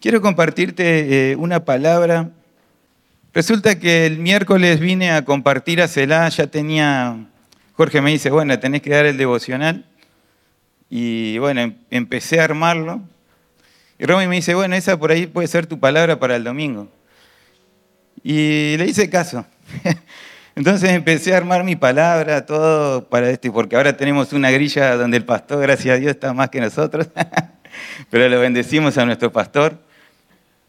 Quiero compartirte eh, una palabra. Resulta que el miércoles vine a compartir a Celá, ya tenía, Jorge me dice, bueno, tenés que dar el devocional. Y bueno, em, empecé a armarlo. Y Romy me dice, bueno, esa por ahí puede ser tu palabra para el domingo. Y le hice caso. Entonces empecé a armar mi palabra, todo para este, porque ahora tenemos una grilla donde el pastor, gracias a Dios, está más que nosotros. Pero lo bendecimos a nuestro pastor.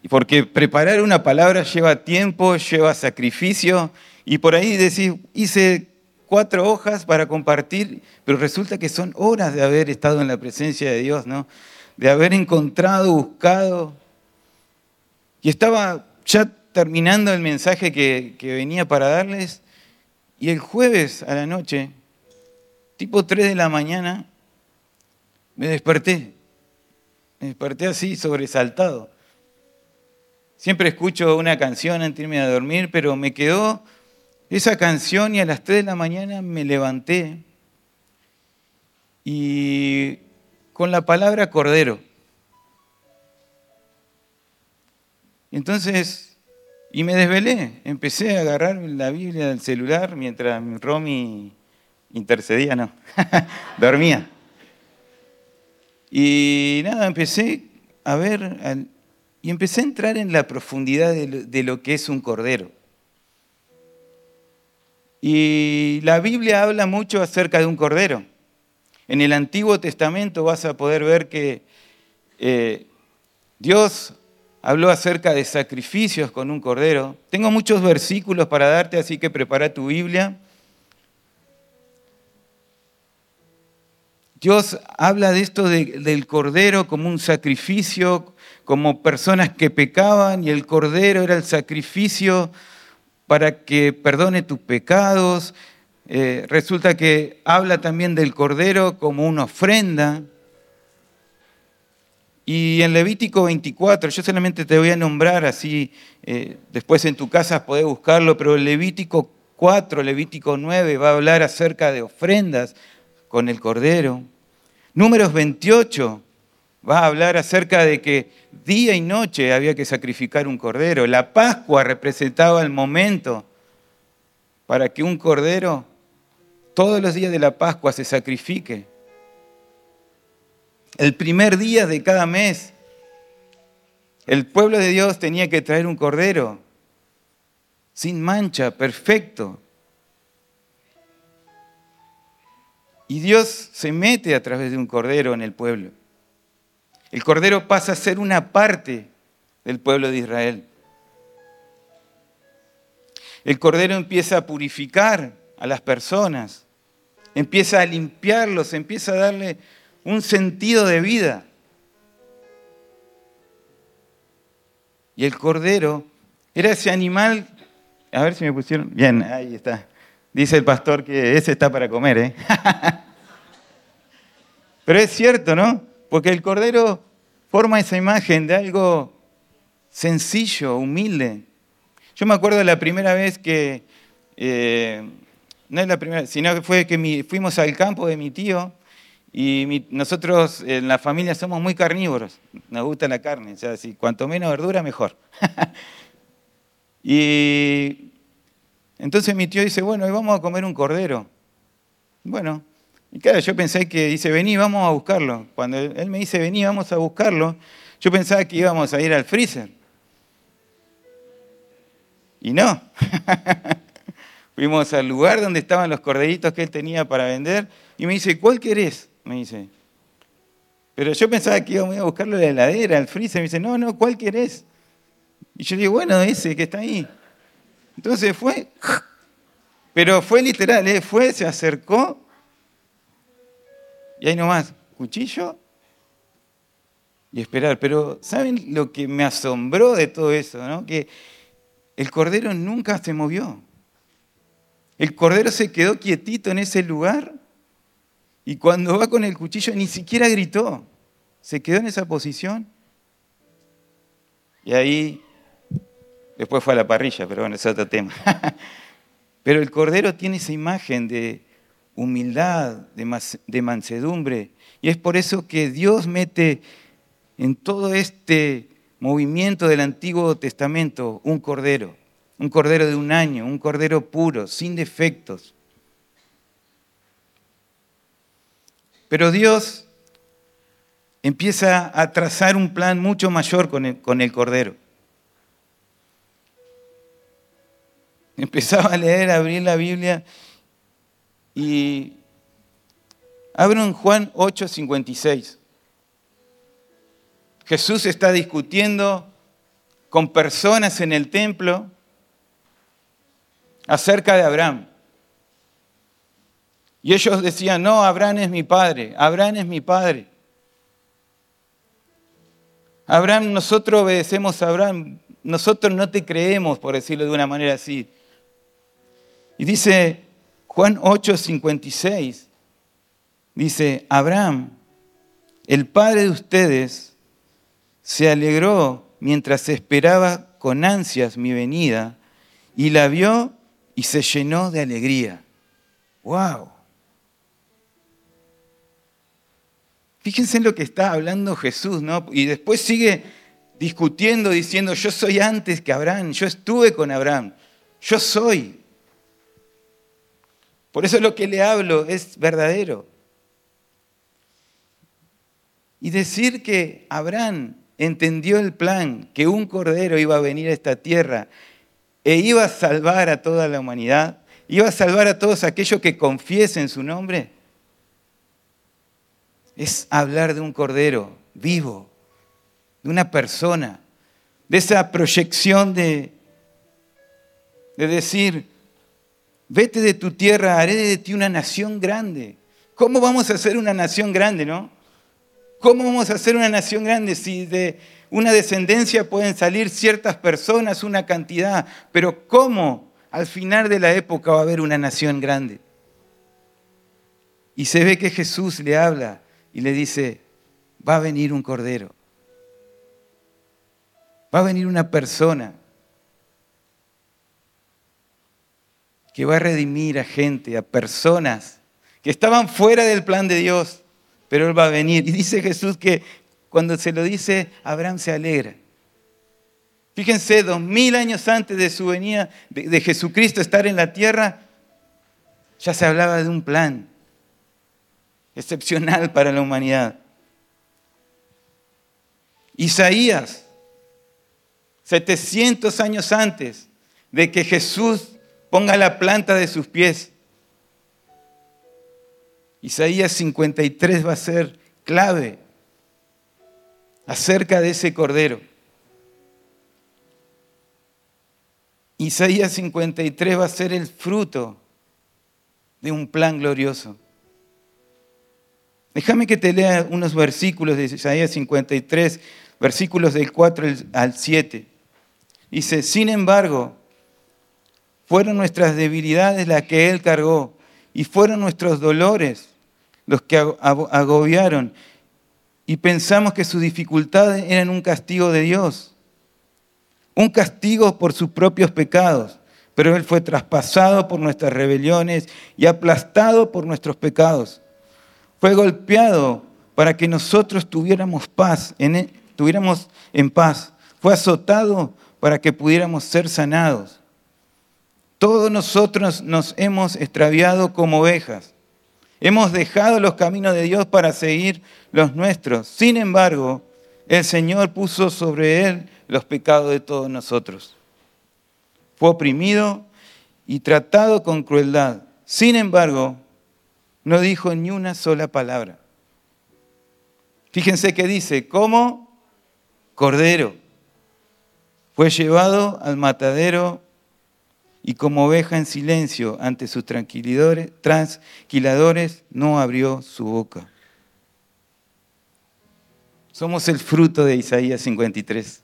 Porque preparar una palabra lleva tiempo, lleva sacrificio, y por ahí decís, hice cuatro hojas para compartir, pero resulta que son horas de haber estado en la presencia de Dios, ¿no? De haber encontrado, buscado. Y estaba ya terminando el mensaje que, venía para darles, y el jueves a la noche, tipo 3 de la mañana, me desperté. Me desperté así, sobresaltado. Siempre escucho una canción antes de irme a dormir, pero me quedó esa canción y a las 3 de la mañana me levanté y con la palabra cordero. Entonces, y me desvelé, empecé a agarrar la Biblia del celular mientras Romy intercedía, no, dormía. Y nada, empecé a ver y empecé a entrar en la profundidad de lo, que es un cordero. Y la Biblia habla mucho acerca de un cordero. En el Antiguo Testamento vas a poder ver que eh, Dios habló acerca de sacrificios con un cordero. Tengo muchos versículos para darte, así que prepara tu Biblia. Dios habla de esto del cordero como un sacrificio, como personas que pecaban y el cordero era el sacrificio para que perdone tus pecados. Eh, resulta que habla también del cordero como una ofrenda. Y en Levítico 24, yo solamente te voy a nombrar así, eh, después en tu casa podés buscarlo, pero Levítico 4, Levítico 9 va a hablar acerca de ofrendas, con el Cordero. Números 28 va a hablar acerca de que día y noche había que sacrificar un cordero. La Pascua representaba el momento para que un cordero todos los días de la Pascua se sacrifique. El primer día de cada mes, el pueblo de Dios tenía que traer un cordero sin mancha, perfecto, Y Dios se mete a través de un cordero en el pueblo. El cordero pasa a ser una parte del pueblo de Israel. El cordero empieza a purificar a las personas, empieza a limpiarlos, empieza a darle un sentido de vida. Y el cordero era ese animal, a ver si me pusieron, bien, ahí está. Dice el pastor que ese está para comer, ¿eh? Pero es cierto, ¿no? Porque el Cordero forma esa imagen de algo sencillo, humilde. Yo me acuerdo la primera vez que, eh, no es la primera, sino que fue que fuimos al campo de mi tío y nosotros en la familia somos muy carnívoros, nos gusta la carne, o sea, si cuanto menos verdura, mejor. y entonces mi tío dice, bueno, hoy vamos a comer un cordero. Bueno, y claro, yo pensé que dice, vení, vamos a buscarlo. Cuando él me dice, vení, vamos a buscarlo, yo pensaba que íbamos a ir al freezer. Y no. Fuimos al lugar donde estaban los corderitos que él tenía para vender y me dice, ¿cuál querés? Me dice. Pero yo pensaba que íbamos a buscarlo en la heladera, al freezer. Me dice, no, no, ¿cuál querés? Y yo digo, bueno, ese que está ahí. Entonces fue, pero fue literal, ¿eh? fue, se acercó y ahí nomás, cuchillo y esperar. Pero ¿saben lo que me asombró de todo eso? ¿no? Que el cordero nunca se movió. El cordero se quedó quietito en ese lugar y cuando va con el cuchillo ni siquiera gritó. Se quedó en esa posición. Y ahí Después fue a la parrilla, pero bueno, es otro tema. pero el Cordero tiene esa imagen de humildad, de mansedumbre. Y es por eso que Dios mete en todo este movimiento del Antiguo Testamento, un cordero, un cordero de un año, un cordero puro, sin defectos. Pero Dios empieza a trazar un plan mucho mayor con el, cordero. Empezaba a leer, a abrir la Biblia y abro en Juan 8:56. Jesús está discutiendo con personas en el templo acerca de Abraham. Y ellos decían, no, Abraham es mi padre, Abraham es mi padre. Abraham, nosotros obedecemos a Abraham, nosotros no te creemos, por decirlo de una manera así. Y dice Juan 8:56, dice, Abraham, el padre de ustedes, se alegró mientras esperaba con ansias mi venida y la vio y se llenó de alegría. ¡Wow! Fíjense en lo que está hablando Jesús, ¿no? Y después sigue discutiendo, diciendo, yo soy antes que Abraham, yo estuve con Abraham, yo soy. Por eso lo que le hablo es verdadero. Y decir que Abraham entendió el plan, que un cordero iba a venir a esta tierra e iba a salvar a toda la humanidad, iba a salvar a todos aquellos que confiesen su nombre, es hablar de un cordero vivo, de una persona, de esa proyección de, de decir, vete de tu tierra, haré de ti una nación grande. ¿Cómo vamos a hacer una nación grande, no? ¿Cómo vamos a hacer una nación grande si de una descendencia pueden salir ciertas personas, una cantidad? Pero ¿cómo al final de la época va a haber una nación grande? Y se ve que Jesús le habla y le dice, va a venir un cordero, va a venir una persona que va a redimir a gente, a personas que estaban fuera del plan de Dios, pero Él va a venir. Y dice Jesús que cuando se lo dice, Abraham se alegra. Fíjense, dos mil años antes de su venida, de, de Jesucristo estar en la tierra, ya se hablaba de un plan excepcional para la humanidad. Isaías, 700 años antes de que Jesús ponga la planta de sus pies. Isaías 53 va a ser clave acerca de ese cordero. Isaías 53 va a ser el fruto de un plan glorioso. Déjame que te lea unos versículos de Isaías 53, versículos del 4 al 7. Dice, sin embargo, fueron nuestras debilidades las que Él cargó y fueron nuestros dolores los que agobiaron y pensamos que sus dificultades eran un castigo de Dios, un castigo por sus propios pecados, pero Él fue traspasado por nuestras rebeliones y aplastado por nuestros pecados. Fue golpeado para que nosotros tuviéramos paz, en, e, tuviéramos en paz. Fue azotado para que pudiéramos ser sanados. Todos nosotros nos hemos extraviado como ovejas. Hemos dejado los caminos de Dios para seguir los nuestros. Sin embargo, el Señor puso sobre él los pecados de todos nosotros. Fue oprimido y tratado con crueldad. Sin embargo, no dijo ni una sola palabra. Fíjense que dice, como cordero. Fue llevado al matadero y como oveja en silencio ante sus tranquiladores, no abrió su boca. Somos el fruto de Isaías 53.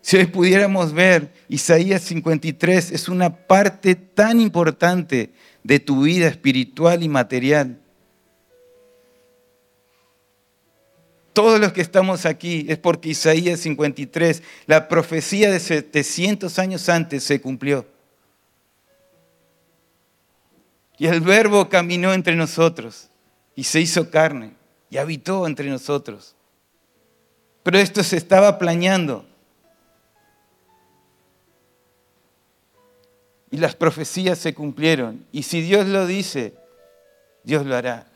Si hoy pudiéramos ver, Isaías 53 es una parte tan importante de tu vida espiritual y material. Todos los que estamos aquí es porque Isaías 53, la profecía de 700 años antes se cumplió. Y el verbo caminó entre nosotros y se hizo carne y habitó entre nosotros. Pero esto se estaba planeando. Y las profecías se cumplieron. Y si Dios lo dice, Dios lo hará.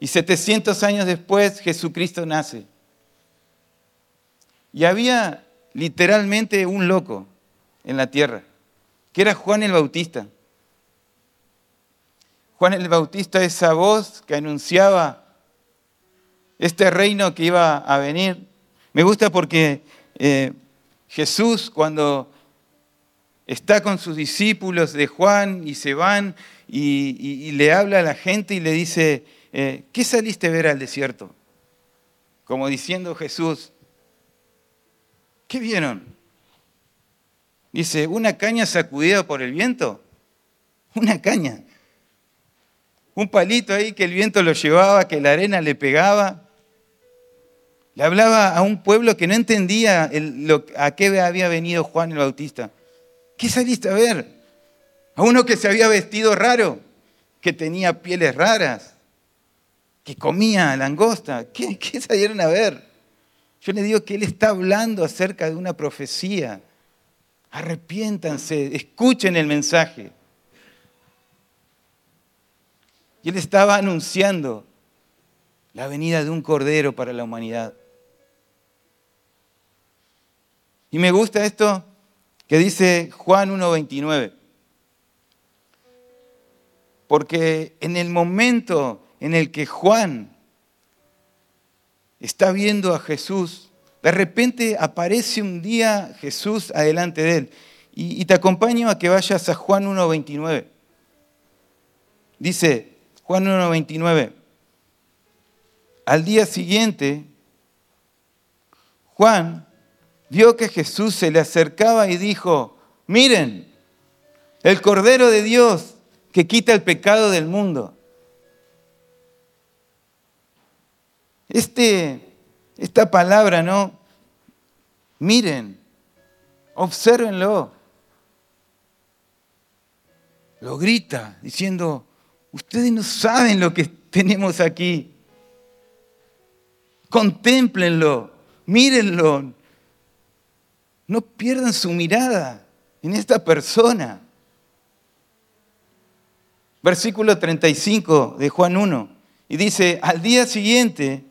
Y 700 años después Jesucristo nace. Y había literalmente un loco en la tierra, que era Juan el Bautista. Juan el Bautista, esa voz que anunciaba este reino que iba a venir. Me gusta porque eh, Jesús cuando está con sus discípulos de Juan y se van y, le habla a la gente y le dice, eh, ¿qué saliste a ver al desierto? Como diciendo Jesús, ¿qué vieron? Dice, ¿una caña sacudida por el viento? Una caña. Un palito ahí que el viento lo llevaba, que la arena le pegaba. Le hablaba a un pueblo que no entendía a qué había venido Juan el Bautista. ¿Qué saliste a ver? A uno que se había vestido raro, que tenía pieles raras, que comía langosta. ¿Qué, qué salieron a ver? Yo le digo que él está hablando acerca de una profecía. Arrepiéntanse, escuchen el mensaje. Y él estaba anunciando la venida de un cordero para la humanidad. Y me gusta esto que dice Juan 1.29. Porque en el momento en el que Juan está viendo a Jesús, de repente aparece un día Jesús adelante de él. Y, te acompaño a que vayas a Juan 1.29. Dice Juan 1.29. Al día siguiente, Juan vio que Jesús se le acercaba y dijo, miren, el Cordero de Dios que quita el pecado del mundo. Este, esta palabra, ¿no? Miren, obsérvenlo. Lo grita diciendo, ustedes no saben lo que tenemos aquí. Contémplenlo, mírenlo, no pierdan su mirada en esta persona. Versículo 35 de Juan 1. Y dice, al día siguiente,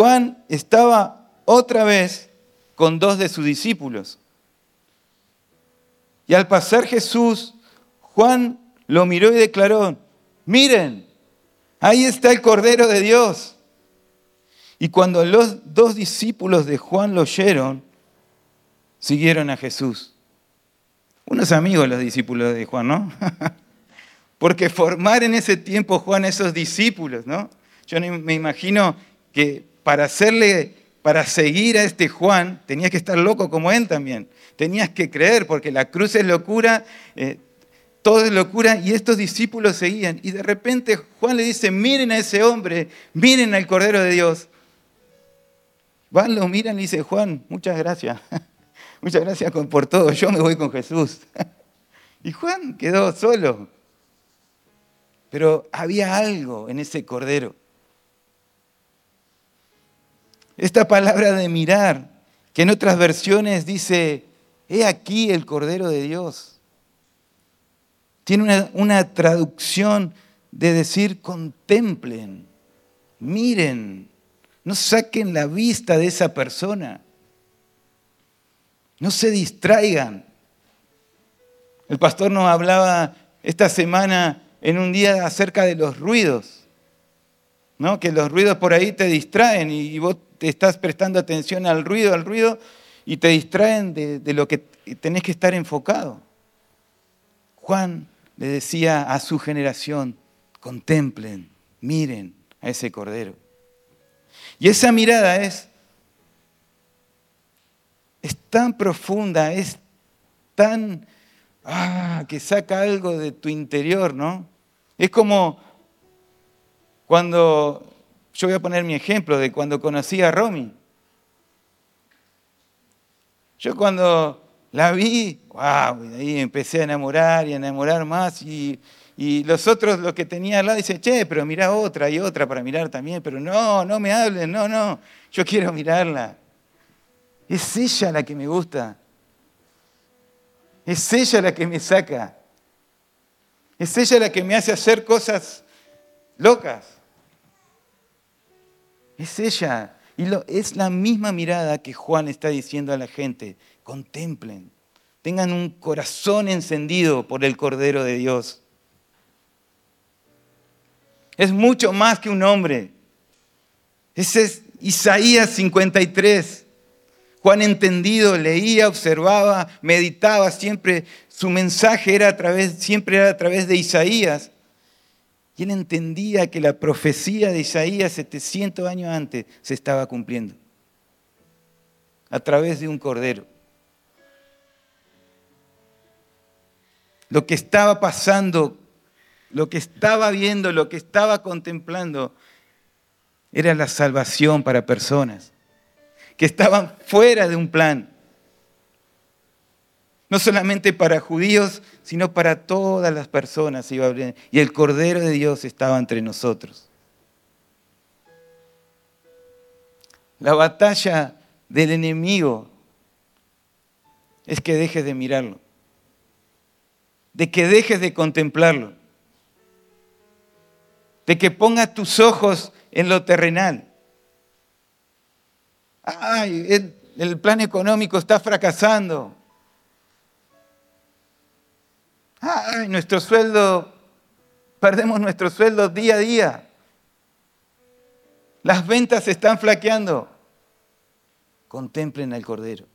Juan estaba otra vez con dos de sus discípulos. Y al pasar Jesús, Juan lo miró y declaró, miren, ahí está el Cordero de Dios. Y cuando los dos discípulos de Juan lo oyeron, siguieron a Jesús. Unos amigos los discípulos de Juan, ¿no? Porque formar en ese tiempo Juan esos discípulos, ¿no? Yo me imagino que para hacerle, para seguir a este Juan, tenías que estar loco como él también. Tenías que creer, porque la cruz es locura, eh, todo es locura, y estos discípulos seguían. Y de repente Juan le dice, miren a ese hombre, miren al Cordero de Dios. Van, lo miran y dice, Juan, muchas gracias. Muchas gracias por todo, yo me voy con Jesús. Y Juan quedó solo. Pero había algo en ese cordero. Esta palabra de mirar, que en otras versiones dice, he aquí el cordero de Dios. Tiene una, una traducción de decir, contemplen, miren, no saquen la vista de esa persona. No se distraigan. El pastor nos hablaba esta semana en un día acerca de los ruidos, ¿no? que los ruidos por ahí te distraen y vos te estás prestando atención al ruido, al ruido, y te distraen de, de lo que tenés que estar enfocado. Juan le decía a su generación, contemplen, miren a ese cordero. Y esa mirada es es tan profunda, es tan, ah, que saca algo de tu interior, ¿no? Es como cuando, yo voy a poner mi ejemplo de cuando conocí a Romy. Yo cuando la vi, wow, ahí empecé a enamorar y a enamorar más y, Y los otros, los que tenía al lado, dicen, che, pero mira otra y otra para mirar también. Pero no, no me hablen, no, no. Yo quiero mirarla. Es ella la que me gusta. Es ella la que me saca. Es ella la que me hace hacer cosas locas. Es ella. Y es la misma mirada que Juan está diciendo a la gente. Contemplen. Tengan un corazón encendido por el Cordero de Dios. Es mucho más que un hombre. Ese es Isaías 53. Juan entendido leía, observaba, meditaba siempre. Su mensaje era a través, siempre era a través de Isaías. Él entendía que la profecía de Isaías 700 años antes se estaba cumpliendo. A través de un cordero. Lo que estaba pasando, lo que estaba viendo, lo que estaba contemplando, era la salvación para personas que estaban fuera de un plan. No solamente para judíos, sino para todas las personas. Y el Cordero de Dios estaba entre nosotros. La batalla del enemigo es que dejes de mirarlo, de que dejes de contemplarlo, de que pongas tus ojos en lo terrenal ay, el, plan económico está fracasando. Ay, nuestro sueldo, perdemos nuestro sueldo día a día. Las ventas se están flaqueando. Contemplen al Cordero.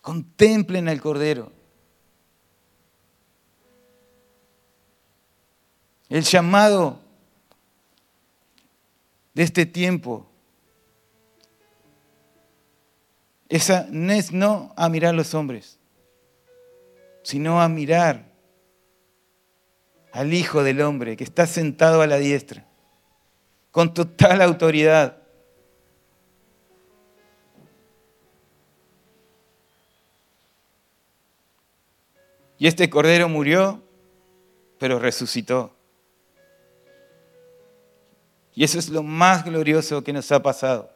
Contemplen al Cordero. El llamado de este tiempo Esa no es no a mirar a los hombres, sino a mirar al Hijo del Hombre que está sentado a la diestra, con total autoridad. Y este Cordero murió, pero resucitó. Y eso es lo más glorioso que nos ha pasado.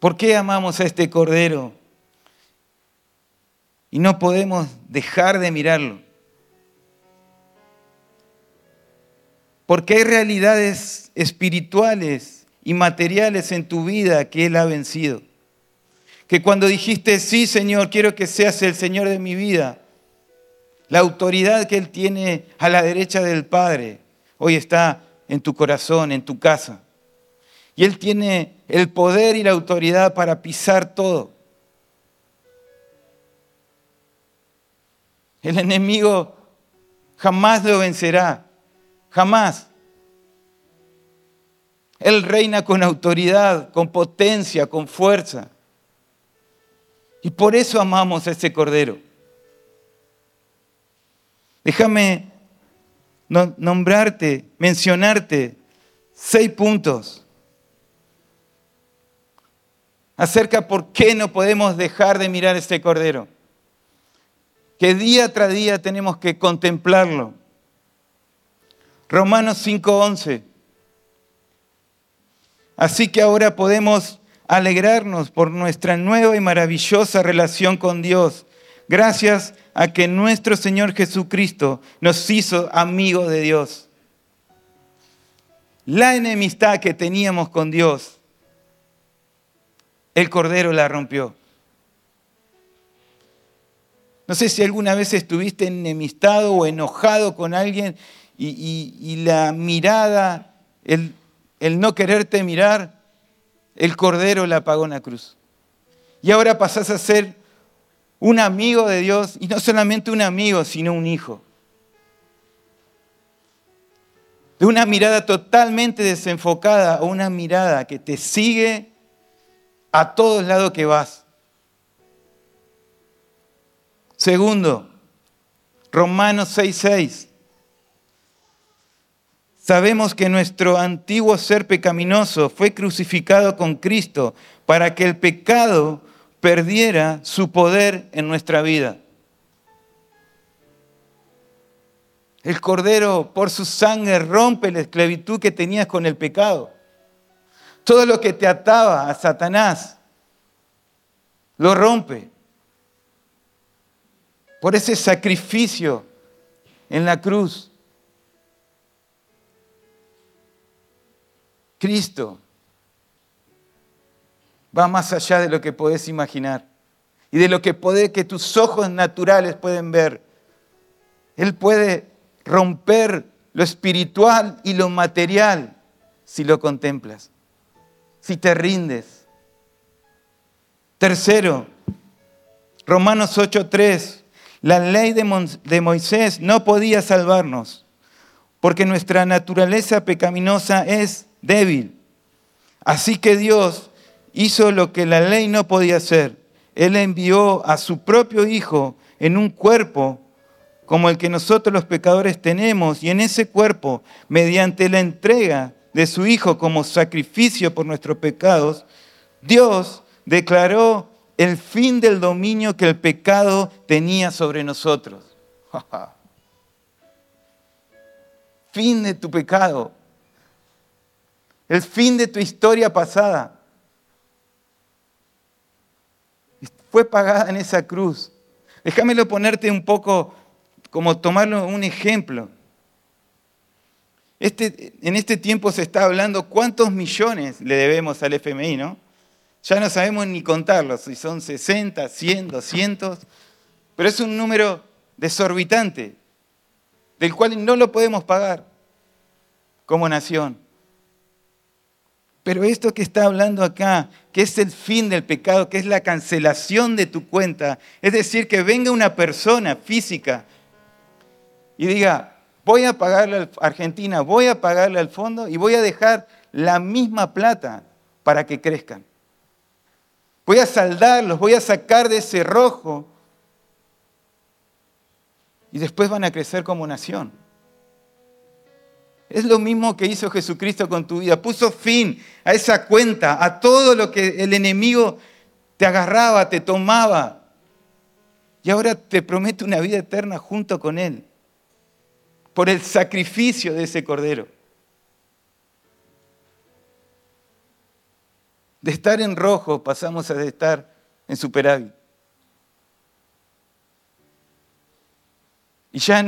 ¿Por qué amamos a este Cordero? Y no podemos dejar de mirarlo. Porque hay realidades espirituales y materiales en tu vida que Él ha vencido. Que cuando dijiste, sí Señor, quiero que seas el Señor de mi vida, la autoridad que Él tiene a la derecha del Padre, hoy está en tu corazón, en tu casa. Y Él tiene el poder y la autoridad para pisar todo. El enemigo jamás lo vencerá, jamás. Él reina con autoridad, con potencia, con fuerza. Y por eso amamos a ese Cordero. Déjame nombrarte, mencionarte seis puntos acerca por qué no podemos dejar de mirar este Cordero. Que día tras día tenemos que contemplarlo. Romanos 5:11. Así que ahora podemos alegrarnos por nuestra nueva y maravillosa relación con Dios, gracias a que nuestro Señor Jesucristo nos hizo amigos de Dios. La enemistad que teníamos con Dios el Cordero la rompió. No sé si alguna vez estuviste enemistado o enojado con alguien y, la mirada, el, no quererte mirar, el Cordero la pagó en la cruz. Y ahora pasás a ser un amigo de Dios, y no solamente un amigo, sino un hijo. De una mirada totalmente desenfocada a una mirada que te sigue a todos lados que vas. Segundo, Romanos 6:6. Sabemos que nuestro antiguo ser pecaminoso fue crucificado con Cristo para que el pecado perdiera su poder en nuestra vida. El Cordero por su sangre rompe la esclavitud que tenías con el pecado. Todo lo que te ataba a Satanás lo rompe. Por ese sacrificio en la cruz. Cristo va más allá de lo que podés imaginar y de lo que, puede, que tus ojos naturales pueden ver. Él puede romper lo espiritual y lo material si lo contemplas, si te rindes. Tercero, Romanos 8:3, la ley de Moisés no podía salvarnos porque nuestra naturaleza pecaminosa es débil. Así que Dios hizo lo que la ley no podía hacer. Él envió a su propio Hijo en un cuerpo como el que nosotros los pecadores tenemos, y en ese cuerpo, mediante la entrega de su Hijo como sacrificio por nuestros pecados, Dios declaró el fin del dominio que el pecado tenía sobre nosotros. fin de tu pecado. El fin de tu historia pasada. Fue pagada en esa cruz. Déjamelo ponerte un poco como tomarlo un ejemplo. Este, en este tiempo se está hablando cuántos millones le debemos al FMI, ¿no? Ya no sabemos ni contarlos, si son 60, 100, 200, pero es un número desorbitante, del cual no lo podemos pagar como nación. Pero esto que está hablando acá, que es el fin del pecado, que es la cancelación de tu cuenta, es decir, que venga una persona física y diga, voy a pagarle a Argentina, voy a pagarle al fondo y voy a dejar la misma plata para que crezcan. Voy a saldarlos, voy a sacar de ese rojo y después van a crecer como nación. Es lo mismo que hizo Jesucristo con tu vida. Puso fin a esa cuenta, a todo lo que el enemigo te agarraba, te tomaba. Y ahora te promete una vida eterna junto con Él por el sacrificio de ese cordero. De estar en rojo pasamos a estar en superávit. Y ya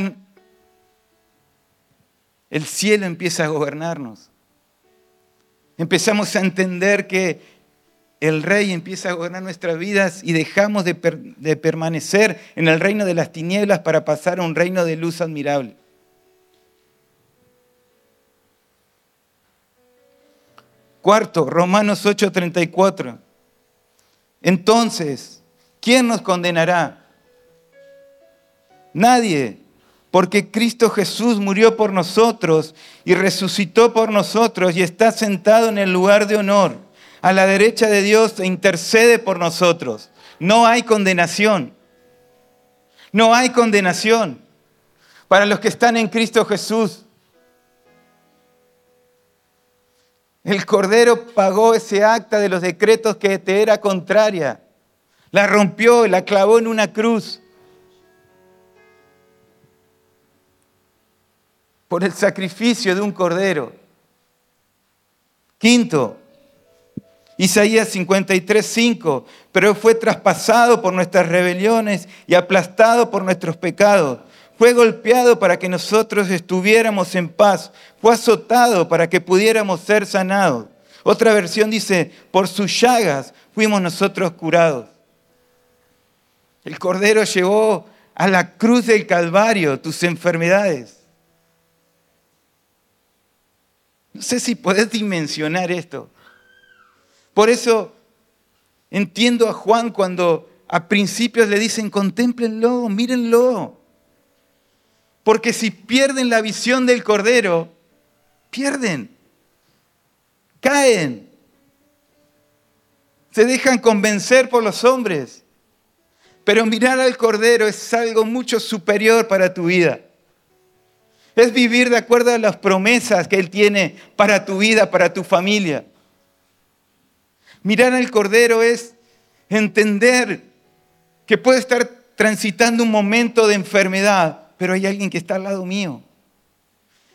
el cielo empieza a gobernarnos. Empezamos a entender que el rey empieza a gobernar nuestras vidas y dejamos de, de permanecer en el reino de las tinieblas para pasar a un reino de luz admirable. Cuarto, Romanos 8:34. Entonces, ¿quién nos condenará? Nadie, porque Cristo Jesús murió por nosotros y resucitó por nosotros y está sentado en el lugar de honor, a la derecha de Dios e intercede por nosotros. No hay condenación. No hay condenación para los que están en Cristo Jesús. El Cordero pagó ese acta de los decretos que te era contraria. La rompió, la clavó en una cruz. Por el sacrificio de un Cordero. Quinto, Isaías 53, 5, pero fue traspasado por nuestras rebeliones y aplastado por nuestros pecados fue golpeado para que nosotros estuviéramos en paz. Fue azotado para que pudiéramos ser sanados. Otra versión dice, por sus llagas fuimos nosotros curados. El Cordero llevó a la cruz del Calvario tus enfermedades. No sé si podés dimensionar esto. Por eso entiendo a Juan cuando a principios le dicen, contémplenlo, mírenlo. Porque si pierden la visión del Cordero, pierden, caen, se dejan convencer por los hombres. Pero mirar al Cordero es algo mucho superior para tu vida. Es vivir de acuerdo a las promesas que Él tiene para tu vida, para tu familia. Mirar al Cordero es Entender que puedo estar transitando un momento de enfermedad, pero hay alguien que está al lado mío.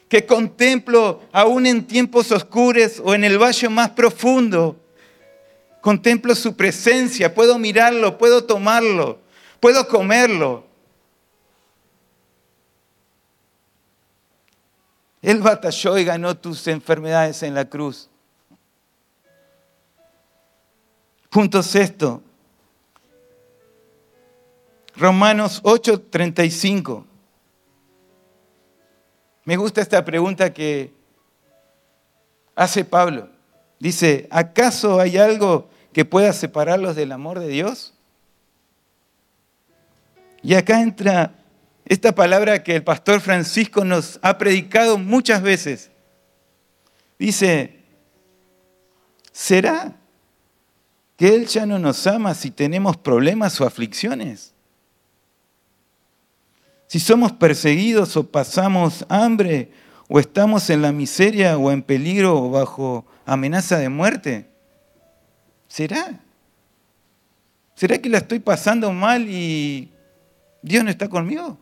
Que contemplo aún en tiempos oscuros o en el valle más profundo. Contemplo su presencia, puedo mirarlo, puedo tomarlo, puedo comerlo. Él batalló y ganó tus enfermedades en la cruz. Juntos esto. Romanos 8:35. Me gusta esta pregunta que hace Pablo. Dice, ¿acaso hay algo que pueda separarlos del amor de Dios? Y acá entra esta palabra que el pastor Francisco nos ha predicado muchas veces. Dice, ¿será que Él ya no nos ama si tenemos problemas o aflicciones? Si somos perseguidos o pasamos hambre o estamos en la miseria o en peligro o bajo amenaza de muerte. ¿Será? ¿Será que la estoy pasando mal y Dios no está conmigo?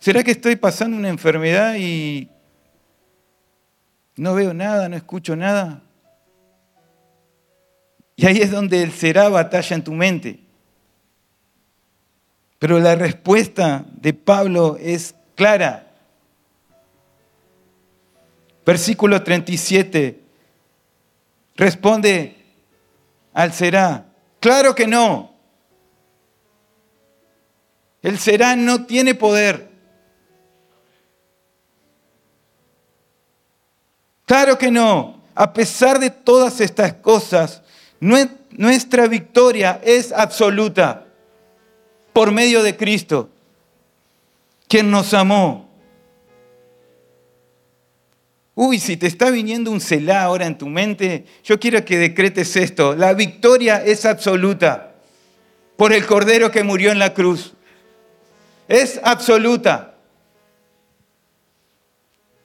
¿Será que estoy pasando una enfermedad y no veo nada, no escucho nada? Y ahí es donde el será batalla en tu mente. Pero la respuesta de Pablo es clara. Versículo 37 responde al será. Claro que no. El será no tiene poder. Claro que no. A pesar de todas estas cosas, nuestra victoria es absoluta por medio de Cristo, quien nos amó. Uy, si te está viniendo un celá ahora en tu mente, yo quiero que decretes esto. La victoria es absoluta por el Cordero que murió en la cruz. Es absoluta.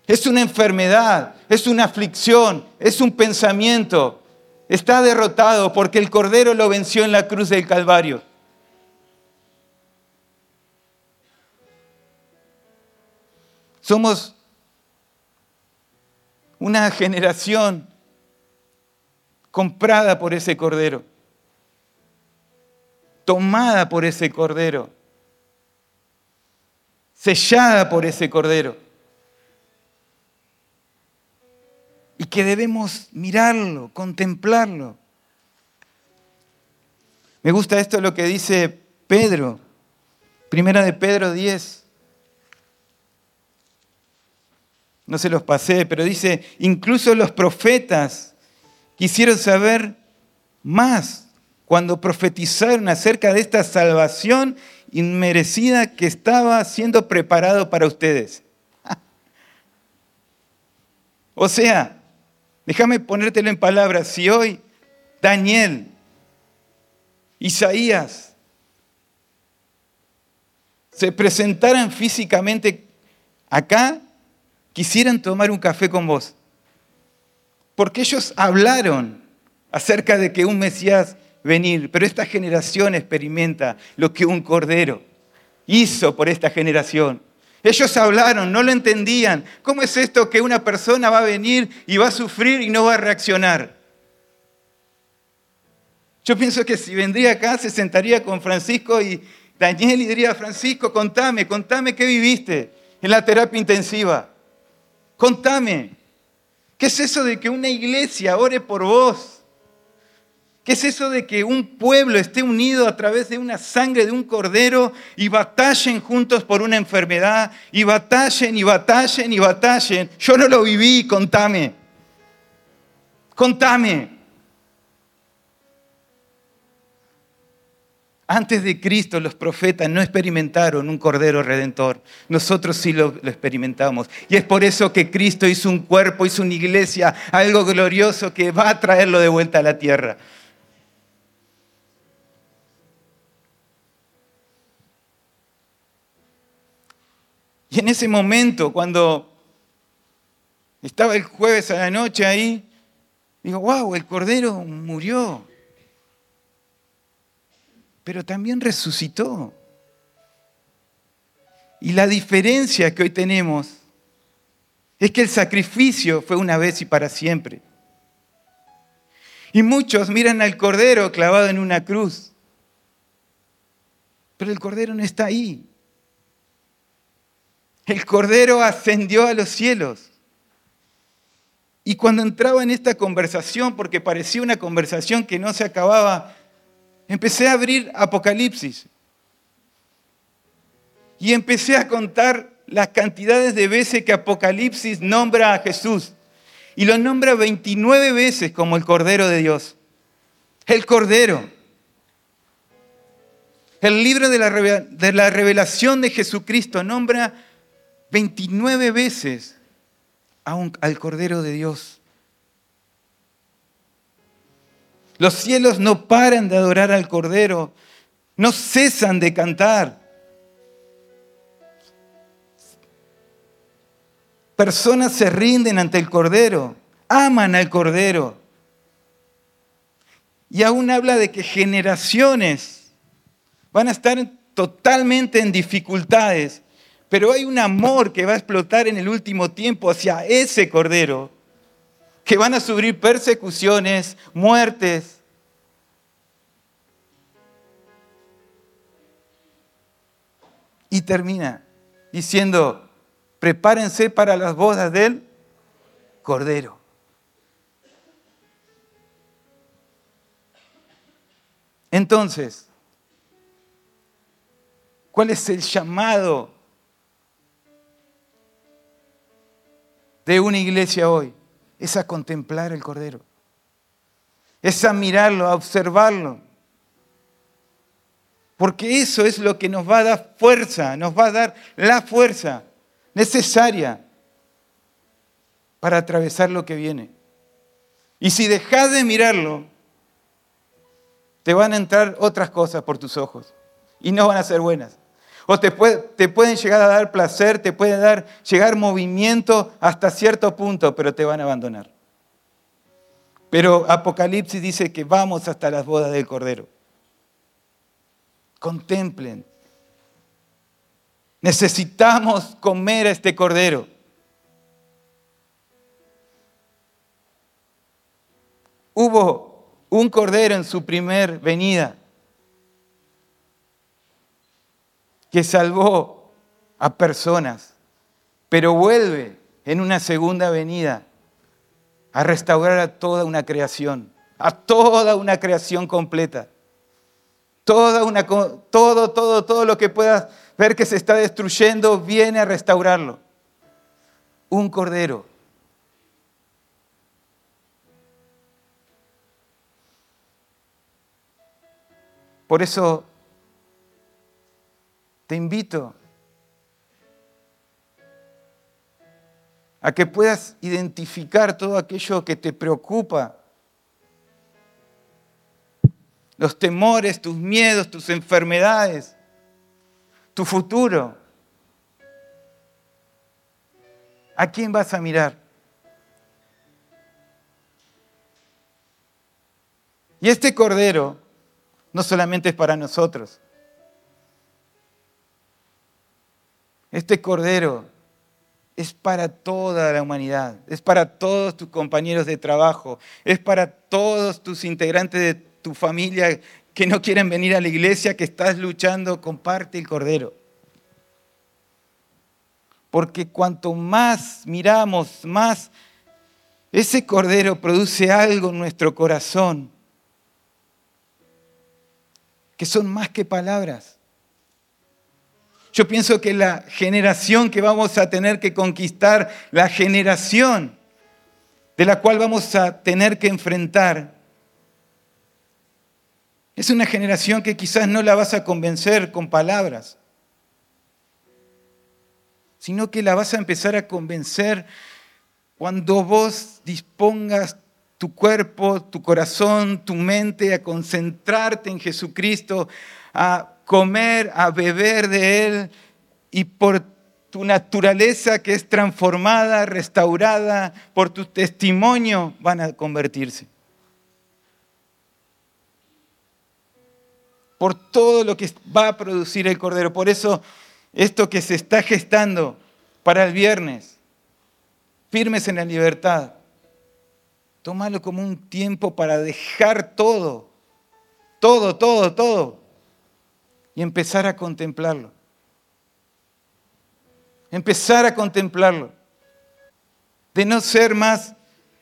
Es una enfermedad, es una aflicción, es un pensamiento. Está derrotado porque el Cordero lo venció en la cruz del Calvario. Somos una generación comprada por ese cordero, tomada por ese cordero, sellada por ese cordero. Y que debemos mirarlo, contemplarlo. Me gusta esto lo que dice Pedro, primera de Pedro 10. No se los pasé, pero dice, incluso los profetas quisieron saber más cuando profetizaron acerca de esta salvación inmerecida que estaba siendo preparado para ustedes. o sea, déjame ponértelo en palabras, si hoy Daniel, Isaías, se presentaran físicamente acá, quisieran tomar un café con vos. Porque ellos hablaron acerca de que un Mesías venir, pero esta generación experimenta lo que un cordero hizo por esta generación. Ellos hablaron, no lo entendían. ¿Cómo es esto que una persona va a venir y va a sufrir y no va a reaccionar? Yo pienso que si vendría acá se sentaría con Francisco y Daniel y diría, Francisco, contame, contame qué viviste en la terapia intensiva. Contame, ¿qué es eso de que una iglesia ore por vos? ¿Qué es eso de que un pueblo esté unido a través de una sangre de un cordero y batallen juntos por una enfermedad? Y batallen y batallen y batallen. Yo no lo viví, contame. Contame. Antes de Cristo los profetas no experimentaron un Cordero Redentor. Nosotros sí lo, experimentamos. Y es por eso que Cristo hizo un cuerpo, hizo una iglesia, algo glorioso que va a traerlo de vuelta a la tierra. Y en ese momento, cuando estaba el jueves a la noche ahí, Digo, wow, el Cordero murió, pero también resucitó. Y la diferencia que hoy tenemos es que el sacrificio fue una vez y para siempre. Y muchos miran al Cordero clavado en una cruz, pero el Cordero no está ahí. El Cordero ascendió a los cielos. Y cuando entraba en esta conversación, porque parecía una conversación que no se acababa, empecé a abrir Apocalipsis. Y empecé a contar las cantidades de veces que Apocalipsis nombra a Jesús. Y lo nombra 29 veces como el Cordero de Dios. El Cordero. El libro de la, revelación de Jesucristo nombra 29 veces al Cordero de Dios. Los cielos no paran de adorar al Cordero, no cesan de cantar. Personas se rinden ante el Cordero, aman al Cordero. Y aún habla de que generaciones van a estar totalmente en dificultades pero hay un amor que va a explotar en el último tiempo hacia ese cordero, que van a sufrir persecuciones, muertes. Y termina diciendo, prepárense para las bodas del cordero. Entonces, ¿cuál es el llamado de una iglesia hoy es a contemplar el Cordero. Es a mirarlo, a observarlo. Porque eso es lo que nos va a dar fuerza, nos va a dar la fuerza necesaria para atravesar lo que viene. Y si dejas de mirarlo, te van a entrar otras cosas por tus ojos y no van a ser buenas. O te, pueden llegar a dar placer, te pueden dar, llegar movimiento hasta cierto punto, pero te van a abandonar. Pero Apocalipsis dice que vamos hasta las bodas del Cordero. Contemplen. Necesitamos comer a este Cordero. Hubo un Cordero en su primer venida que salvó a personas, pero vuelve en una segunda venida a restaurar a toda una creación, a toda una creación completa. Toda una, todo, todo, todo lo que puedas ver que se está destruyendo viene a restaurarlo. Un cordero. Por eso te invito a que puedas identificar todo aquello que te preocupa, los temores, tus miedos, tus enfermedades, tu futuro. ¿A quién vas a mirar? Y este cordero no solamente es para nosotros, Este cordero es para toda la humanidad, es para todos tus compañeros de trabajo, es para todos tus integrantes de tu familia que no quieren venir a la iglesia, que estás luchando, comparte el cordero. Porque cuanto más miramos, más ese cordero produce algo en nuestro corazón, que son más que palabras. Yo pienso que la generación que vamos a tener que conquistar, la generación de la cual vamos a tener que enfrentar, es una generación que quizás no la vas a convencer con palabras, sino que la vas a empezar a convencer cuando vos dispongas tu cuerpo, tu corazón, tu mente a concentrarte en Jesucristo, a comer, a beber de Él y por tu naturaleza que es transformada, restaurada por tu testimonio, van a convertirse. Por todo lo que va a producir el Cordero. Por eso esto que se está gestando para el viernes, firmes en la libertad, tómalo como un tiempo para dejar todo, todo, todo, todo, empezar a contemplarlo empezar a contemplarlo. De no ser más,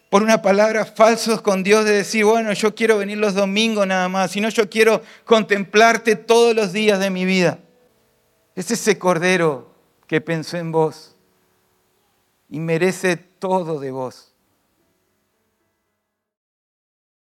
por una palabra, falsos con Dios, de decir, bueno, yo quiero venir los domingos nada más, sino yo quiero contemplarte todos los días de mi vida. Es ese cordero que pensó en vos y merece todo de vos.